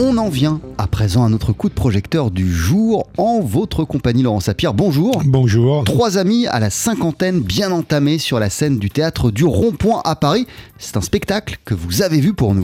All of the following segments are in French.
On en vient à présent à notre coup de projecteur du jour en votre compagnie Laurent Sapir. Bonjour. Bonjour. Trois amis à la cinquantaine bien entamés sur la scène du théâtre du Rond-Point à Paris. C'est un spectacle que vous avez vu pour nous.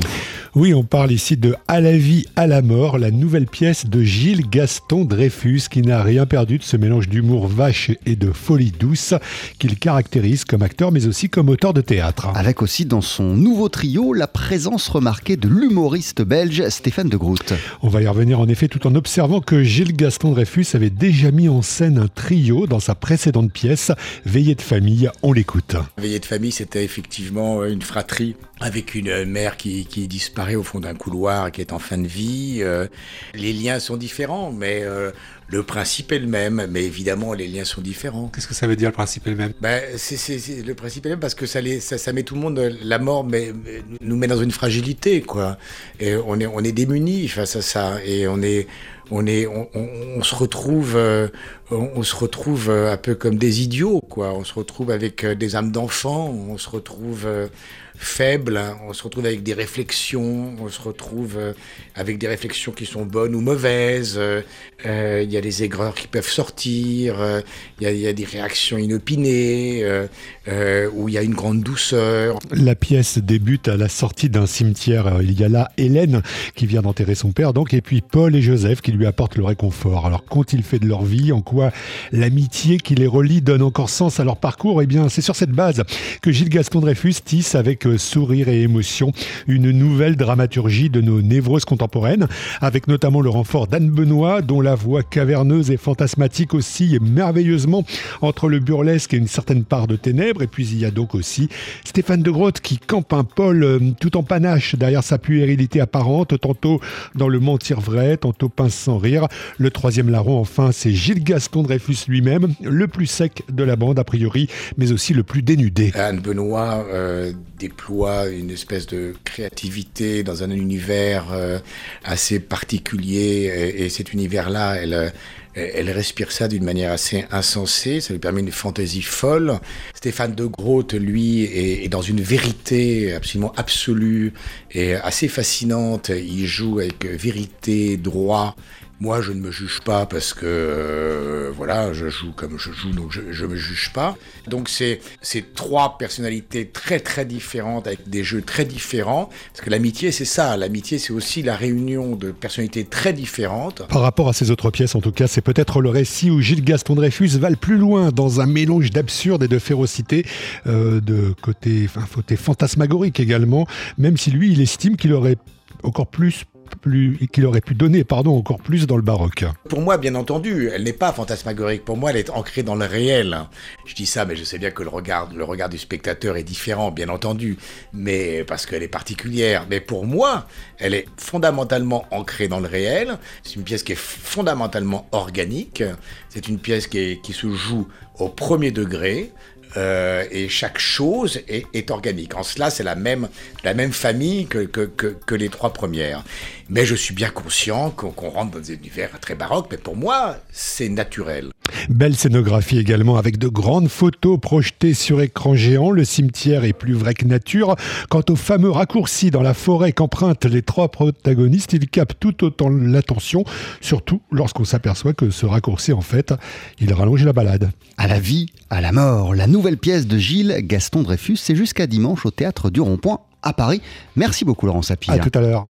Oui, on parle ici de À la vie, à la mort, la nouvelle pièce de Gilles Gaston Dreyfus qui n'a rien perdu de ce mélange d'humour vache et de folie douce qu'il caractérise comme acteur mais aussi comme auteur de théâtre. Avec aussi dans son nouveau trio la présence remarquée de l'humoriste belge Stéphane de Groot. On va y revenir en effet tout en observant que Gilles Gaston Dreyfus avait déjà mis en scène un trio dans sa précédente pièce Veillée de famille. On l'écoute. Veillée de famille, c'était effectivement une fratrie avec une mère qui, qui disparaît au fond d'un couloir, qui est en fin de vie. Euh, les liens sont différents, mais euh, le principe est le même. Mais évidemment, les liens sont différents. Qu'est-ce que ça veut dire le principe est le même? Ben, c'est, Le principe est le même parce que ça, les, ça, ça, met tout le monde, la mort mais, nous met dans une fragilité, quoi. Et on est, on est démunis face à ça. Et on est, on est, on, on, se retrouve, euh, on, se retrouve un peu comme des idiots, quoi. On se retrouve avec des âmes d'enfants, on se retrouve faible, on se retrouve avec des réflexions, on se retrouve euh, avec des réflexions qui sont bonnes ou mauvaises, euh, euh, il y a des aigreurs qui peuvent sortir, il y, a des réactions inopinées, où il y a une grande douceur. La pièce débute à la sortie d'un cimetière. Il y a là Hélène qui vient d'enterrer son père, donc, et puis Paul et Joseph qui lui apportent le réconfort. Alors, qu'ont-ils fait de leur vie? En quoi l'amitié qui les relie donne encore sens à leur parcours? Eh bien, c'est sur cette base que Gilles Gaston Dreyfus tisse avec sourire et émotion, une nouvelle dramaturgie de nos névroses contemporaines, avec notamment le renfort d'Anne Benoît, dont la voix caverneuse et fantasmatique oscille merveilleusement entre le burlesque et une certaine part de ténèbres. Et puis il y a donc aussi Stéphane de Grotte qui campe un Paul euh, tout en panache derrière sa puérilité apparente, tantôt dans le mentir vrai, tantôt pince sans rire. Le troisième larron, enfin, c'est Gilles Gaston Dreyfus lui-même, le plus sec de la bande a priori, mais aussi le plus dénudé. Anne Benoît euh, déploie une espèce de créativité dans un univers euh, assez particulier et, cet univers-là, elle, elle respire ça d'une manière assez insensée, ça lui permet une fantaisie folle. Stéphane de Groot, lui, est, est, dans une vérité absolument absolue et assez fascinante. Il joue avec vérité, droit, moi, je ne me juge pas parce que euh, voilà, je joue comme je joue, donc je, ne me juge pas. Donc c'est trois personnalités très très différentes avec des jeux très différents. Parce que l'amitié, c'est ça. L'amitié, c'est aussi la réunion de personnalités très différentes. Par rapport à ces autres pièces, en tout cas, c'est peut-être le récit où Gilles Gaston Dreyfus va le plus loin dans un mélange d'absurde et de férocité, euh, de côté, enfin, côté fantasmagorique également. Même si lui, il estime qu'il aurait encore plus plus, qu'il aurait pu donner, pardon, encore plus dans le baroque. Pour moi, bien entendu, elle n'est pas fantasmagorique. Pour moi, elle est ancrée dans le réel. Je dis ça, mais je sais bien que le regard, le regard du spectateur est différent, bien entendu, mais parce qu'elle est particulière. Mais pour moi, elle est fondamentalement ancrée dans le réel. C'est une pièce qui est fondamentalement organique. C'est une pièce qui, qui se joue au premier degré. Euh, et chaque chose est, est, organique. En cela, c'est la même, la même famille que, que, que, que, les trois premières. Mais je suis bien conscient qu'on rentre dans des univers très baroques, mais pour moi, c'est naturel. Belle scénographie également avec de grandes photos projetées sur écran géant. Le cimetière est plus vrai que nature. Quant au fameux raccourci dans la forêt qu'empruntent les trois protagonistes, il capte tout autant l'attention, surtout lorsqu'on s'aperçoit que ce raccourci, en fait, il rallonge la balade. À la vie, à la mort, la nouvelle pièce de Gilles Gaston Dreyfus, c'est jusqu'à dimanche au théâtre du Rond-Point à Paris. Merci beaucoup Laurent Sapir. À tout à l'heure.